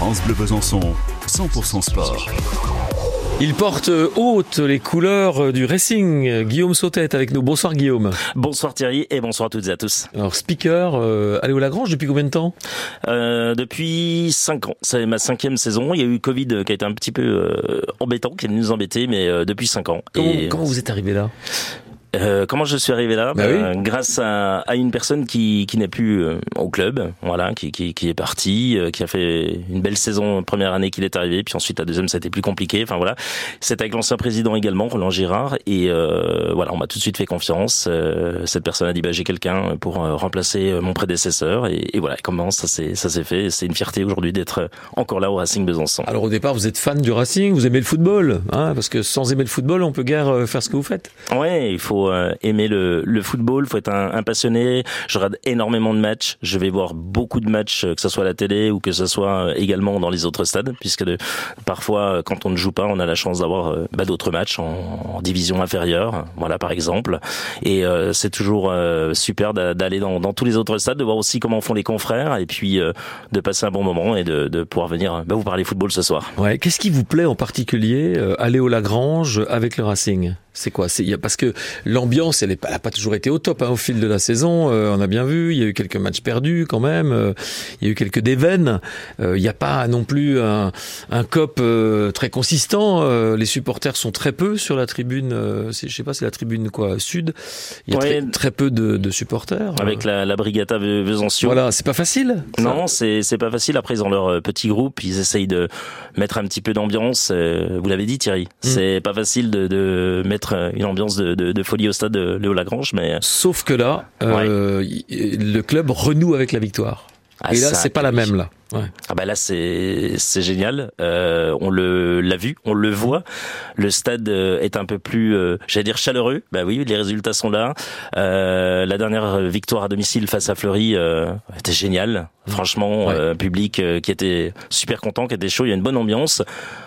France Bleu Besançon, 100% sport. Il porte haute les couleurs du Racing. Guillaume Sautet avec nous. Bonsoir Guillaume. Bonsoir Thierry et bonsoir à toutes et à tous. Alors speaker, euh, allez au Lagrange depuis combien de temps? Euh, Depuis 5 ans. C'est ma cinquième saison. Il y a eu Covid qui a été un petit peu euh, embêtant, qui est venu nous embêter, mais euh, depuis 5 ans. comment, Et, comment vous êtes arrivé là? Euh, comment je suis arrivé là Bah oui. Euh, Grâce à, à une personne qui, qui n'est plus euh, au club, voilà, qui, qui, qui est partie, euh, qui a fait une belle saison première année qu'il est arrivé, puis ensuite la deuxième ça a été plus compliqué. Enfin voilà, c'est avec l'ancien président également, Roland Girard, et euh, voilà, on m'a tout de suite fait confiance. Euh, cette personne a dit bah j'ai quelqu'un pour remplacer mon prédécesseur, et, et voilà, comment ça s'est ça s'est fait. C'est une fierté aujourd'hui d'être encore là au Racing Besançon. Alors au départ, vous êtes fan du Racing, vous aimez le football, hein, parce que sans aimer le football, on peut guère faire ce que vous faites. Ouais, il faut euh, aimer le, le football, faut être un, passionné. Je regarde énormément de matchs. Je vais voir beaucoup de matchs, euh, que ce soit à la télé ou que ce soit euh, également dans les autres stades, puisque parfois, quand on ne joue pas, on a la chance d'avoir bah, d'autres matchs en, division inférieure, voilà par exemple. Et c'est toujours super d'a- d'aller dans, tous les autres stades, de voir aussi comment font les confrères, et puis de passer un bon moment et de, pouvoir venir bah, vous parler football ce soir. Qu'est-ce qui vous plaît en particulier aller au Lagrange avec le Racing? C'est quoi? Y a- parce que l'ambiance, elle, est pas- toujours été au top hein, au fil de la saison. euh, on a bien vu, il y a eu quelques matchs perdus quand même. euh, il y a eu quelques déveines. euh, il n'y a pas non plus un, un cop euh, très consistant. euh, les supporters sont très peu sur la tribune. Euh, je sais pas, c'est la tribune quoi sud. Il y a Ouais. très, très peu de, de supporters. Avec la, la Brigata Besançon. Voilà, c'est pas facile. ça. Non, c'est c'est pas facile. Après, ils ont leur petit groupe, ils essayent de mettre un petit peu d'ambiance. Euh, Vous l'avez dit, Thierry. C'est pas facile de, de mettre euh, une ambiance de, de, de folie au stade de Léo Lagrange, mais Sauf que là, euh, le club renoue avec la victoire. Ah, Et là, c'est pas la même là. Ouais. ah bah là c'est c'est génial. Euh, on le l'a vu, on le voit. Le stade euh, est un peu plus, euh, j'allais dire chaleureux. Bah oui, les résultats sont là. Euh, la dernière victoire à domicile face à Fleury euh, était géniale. Franchement, Ouais. euh, public euh, qui était super content, qui était chaud. Il y a une bonne ambiance.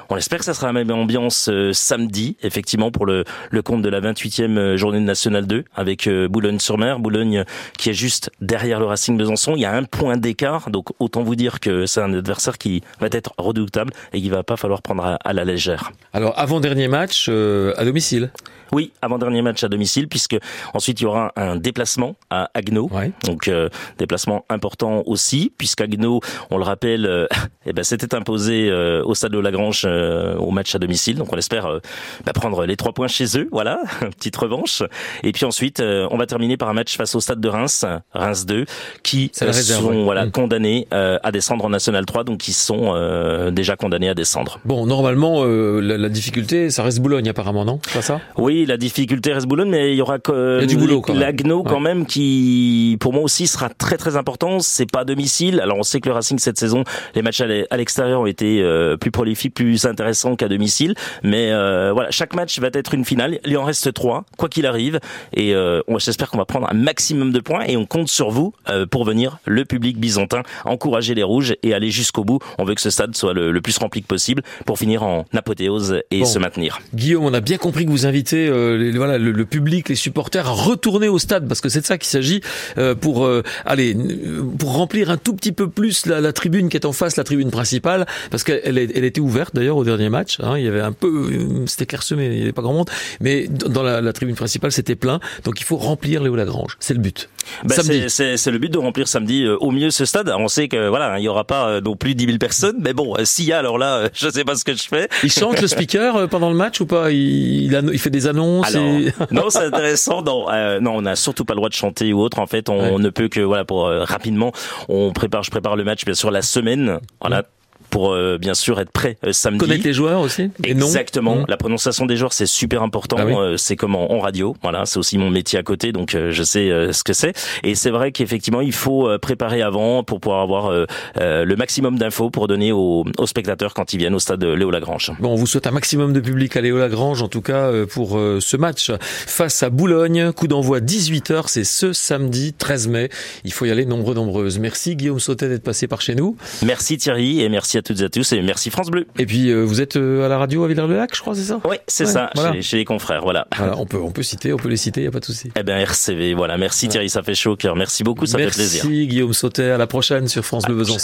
On espère que ça sera la même ambiance euh, samedi, effectivement, pour le, le compte de la 28e journée de Nationale 2 avec euh, Boulogne-sur-Mer. Boulogne qui est juste derrière le Racing Besançon. Il y a un point d'écart, donc autant vous dire que c'est un adversaire qui va être redoutable et qu'il va pas falloir prendre à, à la légère. Alors avant dernier match euh, à domicile. Oui, avant-dernier match à domicile, puisque ensuite il y aura un déplacement à Agno. Ouais. Donc euh, déplacement important aussi, puisqu'Agno, on le rappelle, euh, eh ben, s'était imposé euh, au stade de Lagrange euh, au match à domicile. Donc on espère euh, bah, prendre les trois points chez eux, voilà, petite revanche. Et puis ensuite, euh, on va terminer par un match face au stade de Reims, Reims 2, qui euh, réserve, sont ouais. voilà Mm. condamnés euh, à descendre en National 3, donc ils sont euh, déjà condamnés à descendre. Bon, normalement, euh, la, la difficulté, ça reste Boulogne apparemment, non? Pas ça? Oui, la difficulté reste Boulogne, mais il y aura que boulot, même. l'Agno quand même qui, pour moi aussi, sera très très important. C'est pas à domicile. Alors on sait que le Racing cette saison, les matchs à l'e- à l'extérieur ont été euh, plus prolifiques, plus intéressants qu'à domicile. Mais euh, voilà, chaque match va être une finale. Il en reste trois, quoi qu'il arrive. Et euh, j'espère qu'on va prendre un maximum de points et on compte sur vous euh, pour venir le public byzantin encourager les rouges et aller jusqu'au bout. On veut que ce stade soit le, le plus rempli que possible pour finir en apothéose et Bon. se maintenir. Guillaume, on a bien compris que vous invitez euh, les- voilà, le, le public, les supporters à retourner au stade, parce que c'est de ça qu'il s'agit, euh, pour euh, aller euh, pour remplir un tout petit peu plus la, la tribune qui est en face, la tribune principale, parce qu'elle elle était ouverte d'ailleurs au dernier match. hein, il y avait un peu, euh, c'était clairsemé, il n'y avait pas grand monde, mais dans la, la tribune principale c'était plein. Donc il faut remplir Léo Lagrange, c'est le but. Samedi. c'est- le but de remplir samedi euh, au mieux ce stade. On sait que voilà, il y aura pas euh, non plus 10 000 personnes, mais bon, euh, s'il y a, alors là, euh, je sais pas ce que je fais. Il chante le speaker euh, pendant le match ou pas? Il, il fait des annonces. Alors, et- non, c'est intéressant. Non, euh, non, on n'a surtout pas le droit de chanter ou autre. En fait, on Ouais. ne peut que voilà pour euh, rapidement. On prépare, je prépare le match bien sûr la semaine. Voilà. Pour euh, bien sûr être prêt euh, samedi. Connaître les joueurs aussi Exactement. Mmh. La prononciation des joueurs, c'est super important. Ah oui. Euh, c'est comme en, radio. Voilà, c'est aussi mon métier à côté, donc je sais ce que c'est. Et c'est vrai qu'effectivement, il faut préparer avant pour pouvoir avoir le maximum d'infos pour donner aux, aux spectateurs quand ils viennent au stade Léo Lagrange. Bon, on vous souhaite un maximum de public à Léo Lagrange, en tout cas pour ce match face à Boulogne. Coup d'envoi 18h, c'est ce samedi 13 mai. Il faut y aller nombreux, nombreuses. Merci Guillaume Sautet d'être passé par chez nous. Merci Thierry et merci à toutes et à tous et merci France Bleu. Et puis euh, vous êtes euh, à la radio à Villers-le-Lac, je crois, c'est ça? Oui, c'est Ouais, ça, voilà. chez, chez les confrères, voilà. Voilà, on peut, on peut citer, on peut les citer, il y a pas de souci. Eh bien RCV, voilà. Merci Thierry, ça fait chaud au cœur. Merci beaucoup, ça Merci fait plaisir. Guillaume Sautet, à la prochaine sur France Bleu Besançon.